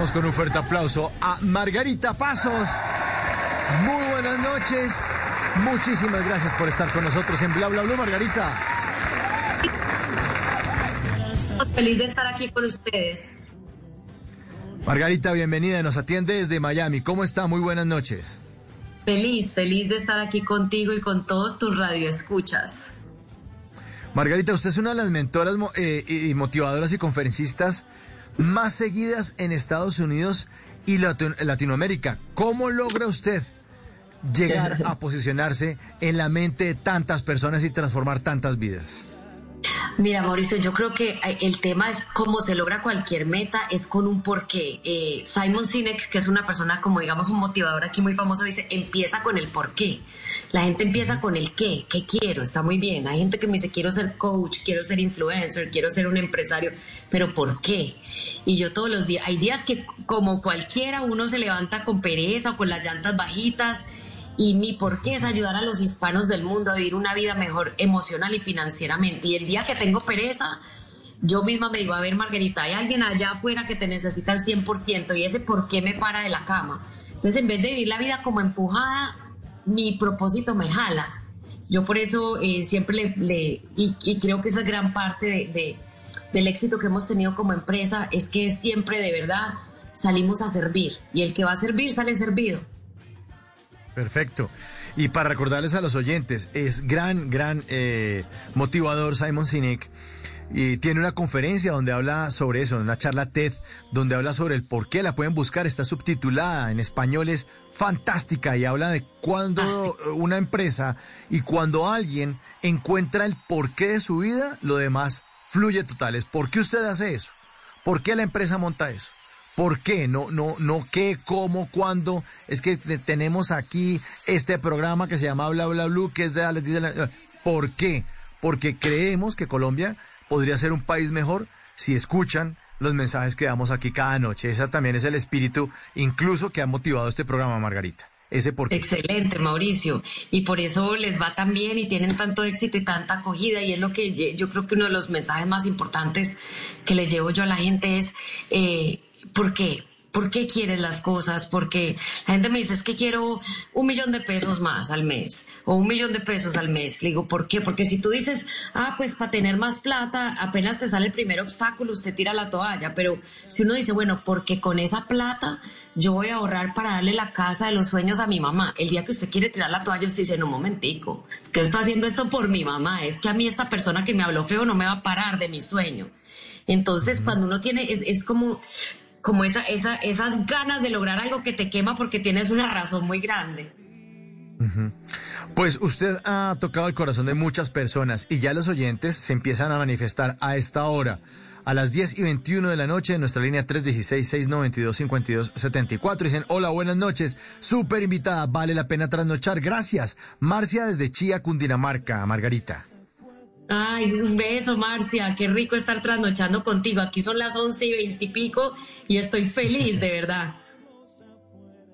Con un fuerte aplauso a Margarita Pasos. Muy buenas noches. Muchísimas gracias por estar con nosotros en Bla Bla Bla, Margarita. Feliz de estar aquí con ustedes. Margarita, bienvenida. Nos atiende desde Miami. ¿Cómo está? Muy buenas noches. Feliz, feliz de estar aquí contigo y con todos tus radioescuchas. Margarita, usted es una de las mentoras eh, y motivadoras y conferencistas más seguidas en Estados Unidos y Latinoamérica. ¿Cómo logra usted llegar a posicionarse en la mente de tantas personas y transformar tantas vidas? Mira, Mauricio, yo creo que eh, el tema es cómo se logra cualquier meta, es con un porqué. Eh, Simon Sinek, que es una persona como digamos un motivador aquí muy famoso, dice, empieza con el porqué. La gente empieza con el qué, qué quiero, está muy bien. Hay gente que me dice, quiero ser coach, quiero ser influencer, quiero ser un empresario, pero ¿por qué? Y yo todos los días, hay días que como cualquiera uno se levanta con pereza o con las llantas bajitas y mi por qué es ayudar a los hispanos del mundo a vivir una vida mejor emocional y financieramente. Y el día que tengo pereza, yo misma me digo, a ver Margarita, hay alguien allá afuera que te necesita al 100% y ese por qué me para de la cama. Entonces, en vez de vivir la vida como empujada, mi propósito me jala. Yo por eso eh, siempre le, y, creo que esa gran parte de, del éxito que hemos tenido como empresa es que siempre de verdad salimos a servir y el que va a servir sale servido. Perfecto. Y para recordarles a los oyentes, es gran, gran eh, motivador Simon Sinek y tiene una conferencia donde habla sobre eso, una charla TED, donde habla sobre el por qué la pueden buscar, está subtitulada en español, es fantástica y habla de cuando una empresa y cuando alguien encuentra el porqué de su vida, lo demás fluye total. ¿por qué usted hace eso? ¿Por qué la empresa monta eso? ¿Por qué? No, no, no qué, cómo, cuándo. Es que tenemos aquí este programa que se llama Bla Bla Blue, que es de ¿Por qué? Porque creemos que Colombia podría ser un país mejor si escuchan los mensajes que damos aquí cada noche. Ese también es el espíritu, incluso que ha motivado este programa, Margarita. Ese por Excelente, Mauricio. Y por eso les va tan bien y tienen tanto éxito y tanta acogida. Y es lo que yo creo que uno de los mensajes más importantes que le llevo yo a la gente es, eh, ¿por qué? ¿Por qué quieres las cosas? Porque la gente me dice, es que quiero un millón de pesos más al mes o un millón de pesos al mes. Le digo, ¿por qué? Porque si tú dices, ah, pues para tener más plata, apenas te sale el primer obstáculo, usted tira la toalla. Pero si uno dice, bueno, porque con esa plata yo voy a ahorrar para darle la casa de los sueños a mi mamá. El día que usted quiere tirar la toalla, usted dice, no, un momentico, que estoy haciendo esto por mi mamá. Es que a mí esta persona que me habló feo no me va a parar de mi sueño. Entonces, cuando uno tiene, es, es como, como esa, esa, esas ganas de lograr algo que te quema porque tienes una razón muy grande. Pues usted ha tocado el corazón de muchas personas y ya los oyentes se empiezan a manifestar a esta hora. A las 10 y 21 de la noche en nuestra línea 316-692-5274 dicen, hola, buenas noches, súper invitada, vale la pena trasnochar, gracias. Marcia desde Chía, Cundinamarca, Margarita. Ay, un beso, Marcia. Qué rico estar trasnochando contigo. Aquí son las once y veintipico y, y estoy feliz, de verdad.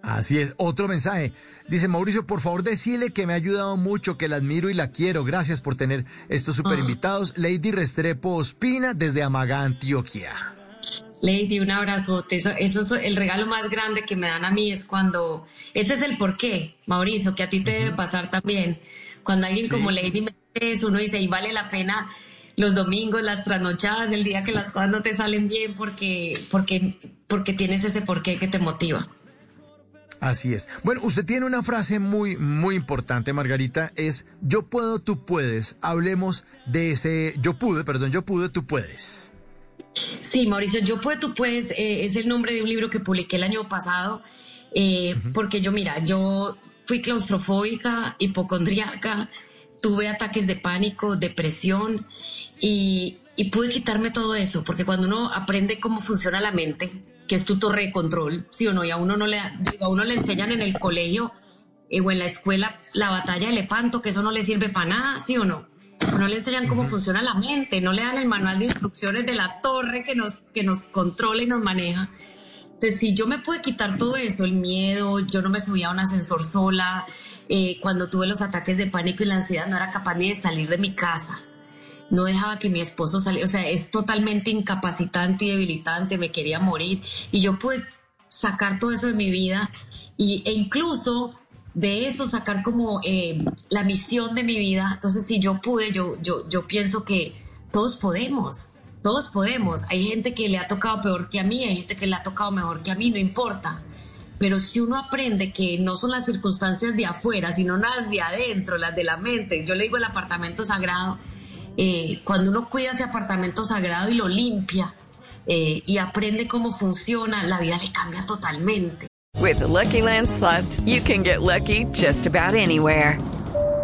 Así es. Otro mensaje. Dice Mauricio, por favor, decile que me ha ayudado mucho, que la admiro y la quiero. Gracias por tener estos super invitados. Lady Restrepo Ospina desde Amaga, Antioquia. Lady, un abrazote. Eso, eso es el regalo más grande que me dan a mí es cuando. Ese es el porqué, Mauricio, que a ti te debe pasar también. Cuando alguien como Lady me eso, uno dice, y vale la pena los domingos, las trasnochadas, el día que las cosas no te salen bien porque, porque, porque tienes ese porqué que te motiva. Así es. Bueno, usted tiene una frase muy, muy importante, Margarita, es yo puedo, tú puedes. Hablemos de ese yo pude, perdón, yo pude, tú puedes. Sí, Mauricio, yo puedo, tú puedes, eh, es el nombre de un libro que publiqué el año pasado, eh, porque yo, mira, yo fui claustrofóbica, hipocondríaca, tuve ataques de pánico, depresión y, pude quitarme todo eso, porque cuando uno aprende cómo funciona la mente, que es tu torre de control, sí o no, y a uno no le, a uno le enseñan en el colegio eh, o en la escuela la batalla de Lepanto, que eso no le sirve para nada, sí o no. No le enseñan cómo funciona la mente, no le dan el manual de instrucciones de la torre que nos, que nos controla y nos maneja. Entonces, si yo me pude quitar todo eso, el miedo, yo no me subía a un ascensor sola, eh, cuando tuve los ataques de pánico y la ansiedad no era capaz ni de salir de mi casa no dejaba que mi esposo saliera, o sea, es totalmente incapacitante y debilitante, me quería morir y yo pude sacar todo eso de mi vida y, e incluso de eso sacar como eh, la misión de mi vida. Entonces, si yo pude, yo, yo, yo pienso que todos podemos, todos podemos. Hay gente que le ha tocado peor que a mí, hay gente que le ha tocado mejor que a mí, no importa. Pero si uno aprende que no son las circunstancias de afuera, sino las de adentro, las de la mente, yo le digo el apartamento sagrado, eh, cuando uno cuida ese apartamento sagrado y lo limpia eh, y aprende cómo funciona, la vida le cambia totalmente. With Lucky Land you can get lucky just about anywhere.